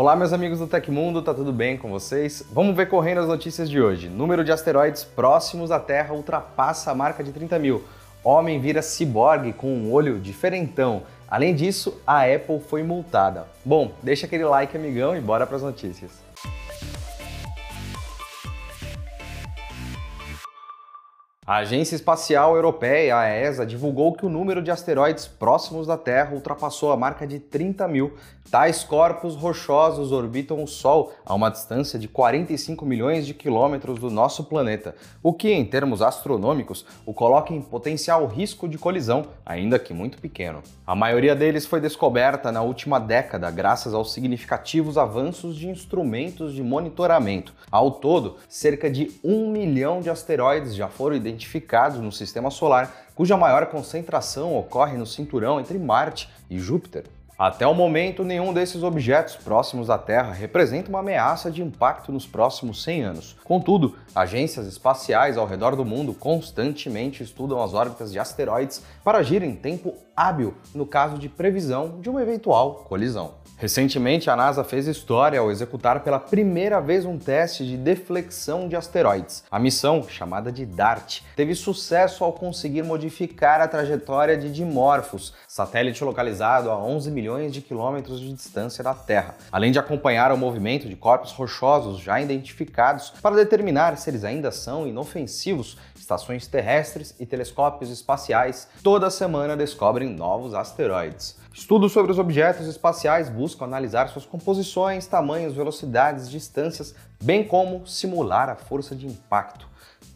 Olá, meus amigos do Tecmundo, tá tudo bem com vocês? Vamos ver correndo as notícias de hoje. Número de asteroides próximos à Terra ultrapassa a marca de 30 mil. Homem vira ciborgue com um olho diferentão. Além disso, a Apple foi multada. Bom, deixa aquele like, amigão, e bora para as notícias. A Agência Espacial Europeia, a ESA, divulgou que o número de asteroides próximos da Terra ultrapassou a marca de 30 mil. Tais corpos rochosos orbitam o Sol a uma distância de 45 milhões de quilômetros do nosso planeta, o que, em termos astronômicos, o coloca em potencial risco de colisão, ainda que muito pequeno. A maioria deles foi descoberta na última década, graças aos significativos avanços de instrumentos de monitoramento. Ao todo, cerca de um milhão de asteroides já foram identificados identificados no sistema solar, cuja maior concentração ocorre no cinturão entre Marte e Júpiter. Até o momento, nenhum desses objetos próximos à Terra representa uma ameaça de impacto nos próximos 100 anos. Contudo, agências espaciais ao redor do mundo constantemente estudam as órbitas de asteroides para agir em tempo hábil no caso de previsão de uma eventual colisão. Recentemente, a NASA fez história ao executar pela primeira vez um teste de deflexão de asteroides. A missão, chamada de DART, teve sucesso ao conseguir modificar a trajetória de Dimorphos, satélite localizado a 11 milhões de quilômetros de distância da Terra, além de acompanhar o movimento de corpos rochosos já identificados para determinar se eles ainda são inofensivos. Estações terrestres e telescópios espaciais toda semana descobrem novos asteroides. Estudos sobre os objetos espaciais buscam analisar suas composições, tamanhos, velocidades, distâncias, bem como simular a força de impacto.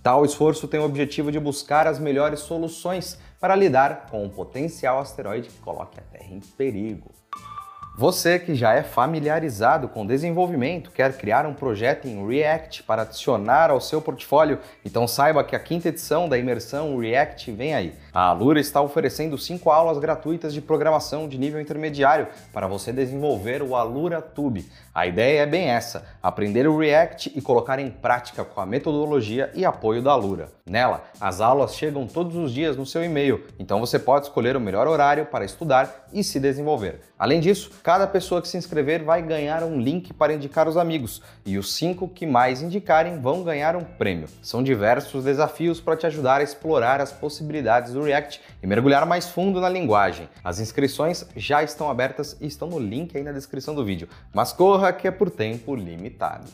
Tal esforço tem o objetivo de buscar as melhores soluções para lidar com um potencial asteroide que coloque a Terra em perigo. Você que já é familiarizado com desenvolvimento, quer criar um projeto em React para adicionar ao seu portfólio, então saiba que a quinta edição da imersão React vem aí. A Alura está oferecendo cinco aulas gratuitas de programação de nível intermediário para você desenvolver o Alura Tube. A ideia é bem essa: aprender o React e colocar em prática com a metodologia e apoio da Alura. Nela, as aulas chegam todos os dias no seu e-mail, então você pode escolher o melhor horário para estudar e se desenvolver. Além disso, cada pessoa que se inscrever vai ganhar um link para indicar os amigos, e os cinco que mais indicarem vão ganhar um prêmio. São diversos desafios para te ajudar a explorar as possibilidades do React e mergulhar mais fundo na linguagem. As inscrições já estão abertas e estão no link aí na descrição do vídeo, mas corra que é por tempo limitado.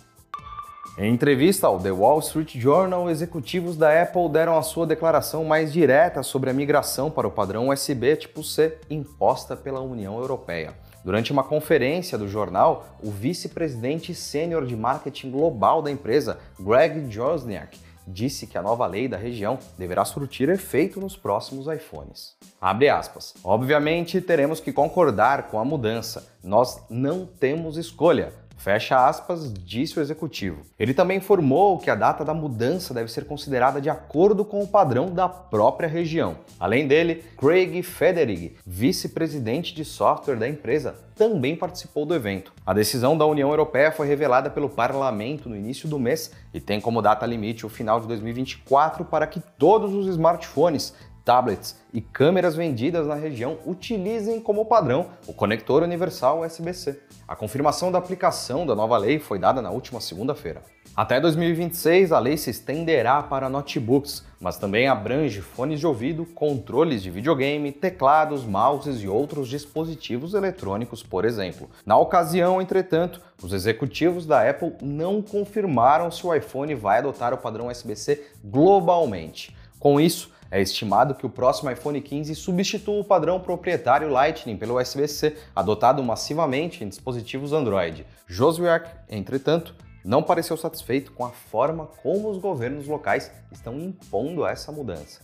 Em entrevista ao The Wall Street Journal, executivos da Apple deram a sua declaração mais direta sobre a migração para o padrão USB tipo C imposta pela União Europeia. Durante uma conferência do jornal, o vice-presidente sênior de marketing global da empresa, Greg Josniak, disse que a nova lei da região deverá surtir efeito nos próximos iPhones. Abre aspas. Obviamente teremos que concordar com a mudança. Nós não temos escolha. Fecha aspas, disse o executivo. Ele também informou que a data da mudança deve ser considerada de acordo com o padrão da própria região. Além dele, Craig Federighi, vice-presidente de software da empresa, também participou do evento. A decisão da União Europeia foi revelada pelo parlamento no início do mês e tem como data limite o final de 2024 para que todos os smartphones tablets e câmeras vendidas na região utilizem como padrão o conector universal USB-C. A confirmação da aplicação da nova lei foi dada na última segunda-feira. Até 2026, a lei se estenderá para notebooks, mas também abrange fones de ouvido, controles de videogame, teclados, mouses e outros dispositivos eletrônicos, por exemplo. Na ocasião, entretanto, os executivos da Apple não confirmaram se o iPhone vai adotar o padrão USB-C globalmente. Com isso, é estimado que o próximo iPhone 15 substitua o padrão proprietário Lightning pelo USB-C, adotado massivamente em dispositivos Android. Joswiak, entretanto, não pareceu satisfeito com a forma como os governos locais estão impondo essa mudança.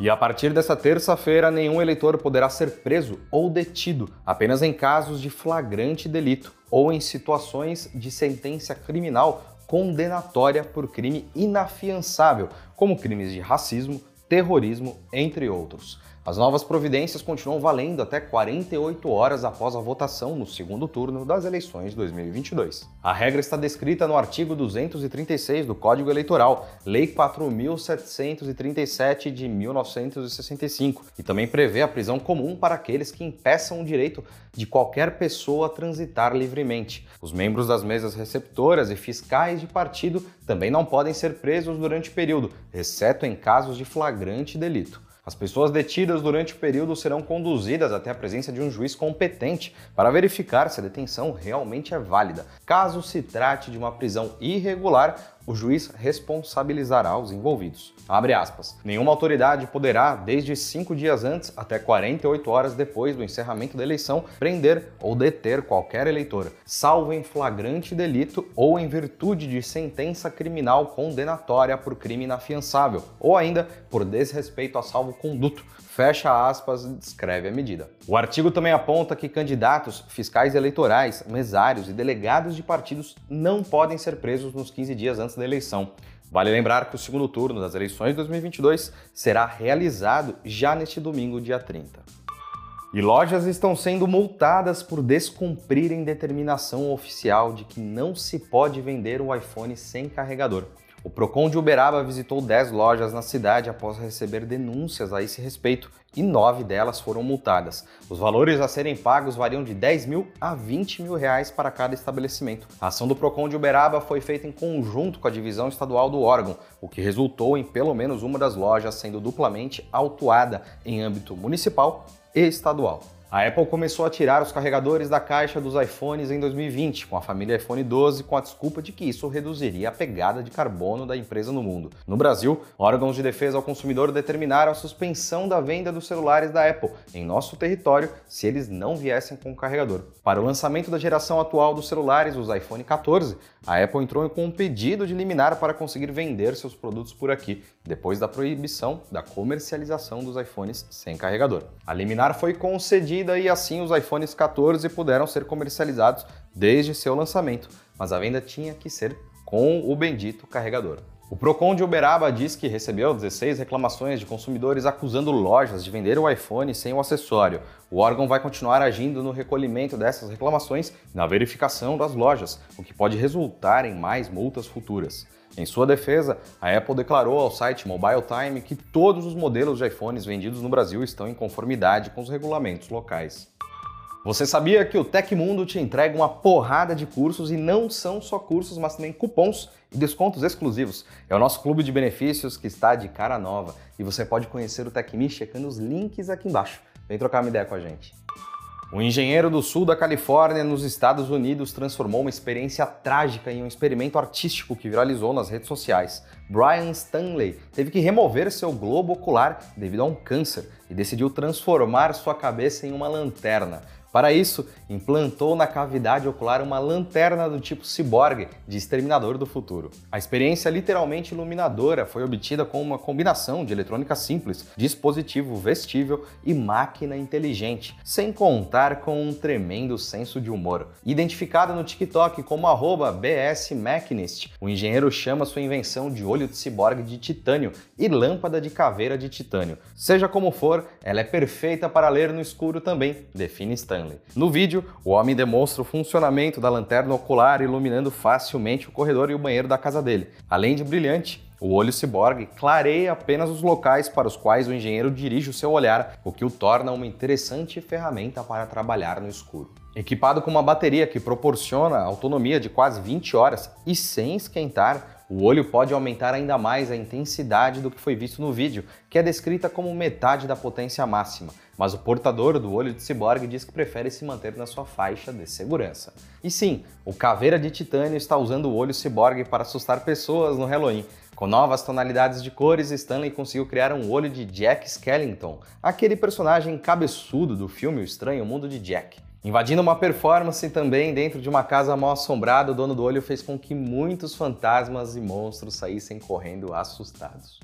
E a partir dessa terça-feira, nenhum eleitor poderá ser preso ou detido apenas em casos de flagrante delito ou em situações de sentença criminal condenatória por crime inafiançável, como crimes de racismo, terrorismo, entre outros. As novas providências continuam valendo até 48 horas após a votação no segundo turno das eleições de 2022. A regra está descrita no artigo 236 do Código Eleitoral, Lei 4737 de 1965, e também prevê a prisão comum para aqueles que impeçam o direito de qualquer pessoa a transitar livremente. Os membros das mesas receptoras e fiscais de partido também não podem ser presos durante o período, exceto em casos de flagrante delito. As pessoas detidas durante o período serão conduzidas até a presença de um juiz competente para verificar se a detenção realmente é válida. Caso se trate de uma prisão irregular, o juiz responsabilizará os envolvidos. Abre aspas. Nenhuma autoridade poderá, desde cinco dias antes até 48 horas depois do encerramento da eleição, prender ou deter qualquer eleitor, salvo em flagrante delito ou em virtude de sentença criminal condenatória por crime inafiançável, ou ainda por desrespeito a salvo-conduto, fecha aspas, descreve a medida. O artigo também aponta que candidatos, fiscais eleitorais, mesários e delegados de partidos não podem ser presos nos 15 dias antes da eleição. Vale lembrar que o segundo turno das eleições de 2022 será realizado já neste domingo, dia 30. E lojas estão sendo multadas por descumprirem determinação oficial de que não se pode vender o iPhone sem carregador. O Procon de Uberaba visitou 10 lojas na cidade após receber denúncias a esse respeito e nove delas foram multadas. Os valores a serem pagos variam de 10 mil a 20 mil reais para cada estabelecimento. A ação do Procon de Uberaba foi feita em conjunto com a divisão estadual do órgão, o que resultou em pelo menos uma das lojas sendo duplamente autuada em âmbito municipal e estadual. A Apple começou a tirar os carregadores da caixa dos iPhones em 2020, com a família iPhone 12, com a desculpa de que isso reduziria a pegada de carbono da empresa no mundo. No Brasil, órgãos de defesa ao consumidor determinaram a suspensão da venda dos celulares da Apple em nosso território se eles não viessem com o carregador. Para o lançamento da geração atual dos celulares, os iPhone 14, a Apple entrou com um pedido de liminar para conseguir vender seus produtos por aqui, depois da proibição da comercialização dos iPhones sem carregador. A liminar foi concedida e assim os iPhones 14 puderam ser comercializados desde seu lançamento, mas a venda tinha que ser com o bendito carregador. O Procon de Uberaba diz que recebeu 16 reclamações de consumidores acusando lojas de vender o iPhone sem o acessório. O órgão vai continuar agindo no recolhimento dessas reclamações e na verificação das lojas, o que pode resultar em mais multas futuras. Em sua defesa, a Apple declarou ao site Mobile Time que todos os modelos de iPhones vendidos no Brasil estão em conformidade com os regulamentos locais. Você sabia que o Tecmundo te entrega uma porrada de cursos e não são só cursos, mas também cupons e descontos exclusivos? É o nosso clube de benefícios que está de cara nova e você pode conhecer o TecMe checando os links aqui embaixo. Vem trocar uma ideia com a gente. Um engenheiro do sul da Califórnia, nos Estados Unidos, transformou uma experiência trágica em um experimento artístico que viralizou nas redes sociais. Brian Stanley teve que remover seu globo ocular devido a um câncer e decidiu transformar sua cabeça em uma lanterna. Para isso, implantou na cavidade ocular uma lanterna do tipo ciborgue de Exterminador do Futuro. A experiência literalmente iluminadora foi obtida com uma combinação de eletrônica simples, dispositivo vestível e máquina inteligente, sem contar com um tremendo senso de humor. Identificada no TikTok como BSMachinist, o engenheiro chama sua invenção de olho de ciborgue de titânio e lâmpada de caveira de titânio. Seja como for, ela é perfeita para ler no escuro também, define Stanley. Stanley. No vídeo, o homem demonstra o funcionamento da lanterna ocular iluminando facilmente o corredor e o banheiro da casa dele. Além de brilhante, o olho ciborgue clareia apenas os locais para os quais o engenheiro dirige o seu olhar, o que o torna uma interessante ferramenta para trabalhar no escuro. Equipado com uma bateria que proporciona autonomia de quase 20 horas e sem esquentar, o olho pode aumentar ainda mais a intensidade do que foi visto no vídeo, que é descrita como metade da potência máxima, mas o portador do olho de ciborgue diz que prefere se manter na sua faixa de segurança. E sim, o Caveira de Titânio está usando o olho ciborgue para assustar pessoas no Halloween. Com novas tonalidades de cores, Stanley conseguiu criar um olho de Jack Skellington, aquele personagem cabeçudo do filme O Estranho Mundo de Jack. Invadindo uma performance também dentro de uma casa mal assombrada, o dono do olho fez com que muitos fantasmas e monstros saíssem correndo assustados.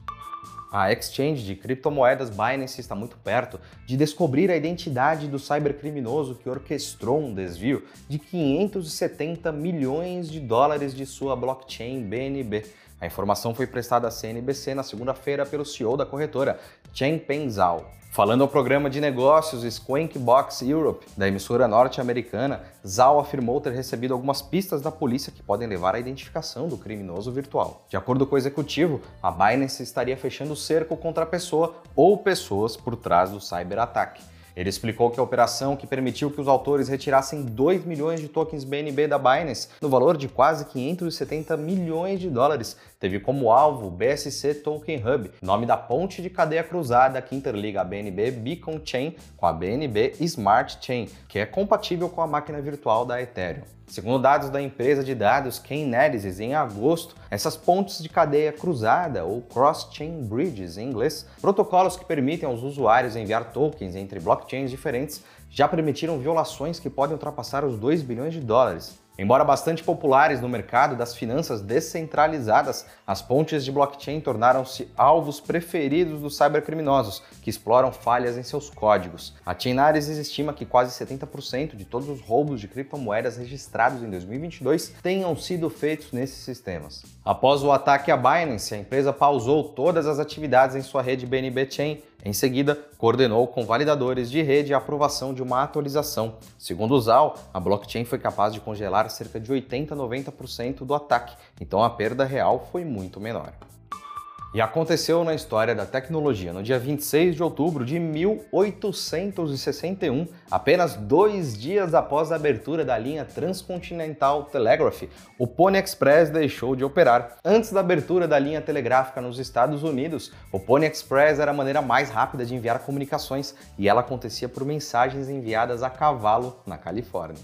A exchange de criptomoedas Binance está muito perto de descobrir a identidade do cybercriminoso que orquestrou um desvio de 570 milhões de dólares de sua blockchain BNB. A informação foi prestada à CNBC na segunda-feira pelo CEO da corretora, Chen Zhao. Falando ao programa de negócios Squank Box Europe, da emissora norte-americana, Zal afirmou ter recebido algumas pistas da polícia que podem levar à identificação do criminoso virtual. De acordo com o executivo, a Binance estaria fechando o cerco contra a pessoa ou pessoas por trás do cyberataque. Ele explicou que a operação que permitiu que os autores retirassem 2 milhões de tokens BNB da Binance, no valor de quase 570 milhões de dólares, teve como alvo o BSC Token Hub, nome da ponte de cadeia cruzada que interliga a BNB Beacon Chain com a BNB Smart Chain, que é compatível com a máquina virtual da Ethereum. Segundo dados da empresa de dados Chainalysis, em agosto, essas pontes de cadeia cruzada, ou cross-chain bridges em inglês, protocolos que permitem aos usuários enviar tokens entre blockchains diferentes, já permitiram violações que podem ultrapassar os 2 bilhões de dólares. Embora bastante populares no mercado das finanças descentralizadas, as pontes de blockchain tornaram-se alvos preferidos dos cybercriminosos, que exploram falhas em seus códigos. A Chainalysis estima que quase 70% de todos os roubos de criptomoedas registrados em 2022 tenham sido feitos nesses sistemas. Após o ataque à Binance, a empresa pausou todas as atividades em sua rede BNB Chain em seguida, coordenou com validadores de rede a aprovação de uma atualização. Segundo o ZAL, a blockchain foi capaz de congelar cerca de 80 a 90% do ataque, então a perda real foi muito menor. E aconteceu na história da tecnologia. No dia 26 de outubro de 1861, apenas dois dias após a abertura da linha Transcontinental Telegraph, o Pony Express deixou de operar. Antes da abertura da linha telegráfica nos Estados Unidos, o Pony Express era a maneira mais rápida de enviar comunicações e ela acontecia por mensagens enviadas a cavalo na Califórnia.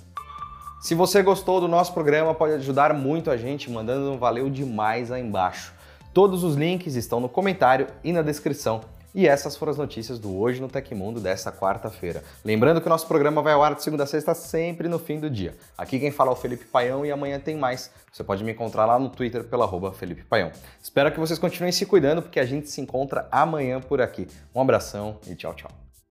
Se você gostou do nosso programa, pode ajudar muito a gente mandando um valeu demais aí embaixo. Todos os links estão no comentário e na descrição. E essas foram as notícias do Hoje no Tecmundo desta quarta-feira. Lembrando que o nosso programa vai ao ar de segunda a sexta, sempre no fim do dia. Aqui quem fala é o Felipe Paião e amanhã tem mais. Você pode me encontrar lá no Twitter pela arroba Felipe Paião. Espero que vocês continuem se cuidando, porque a gente se encontra amanhã por aqui. Um abração e tchau, tchau.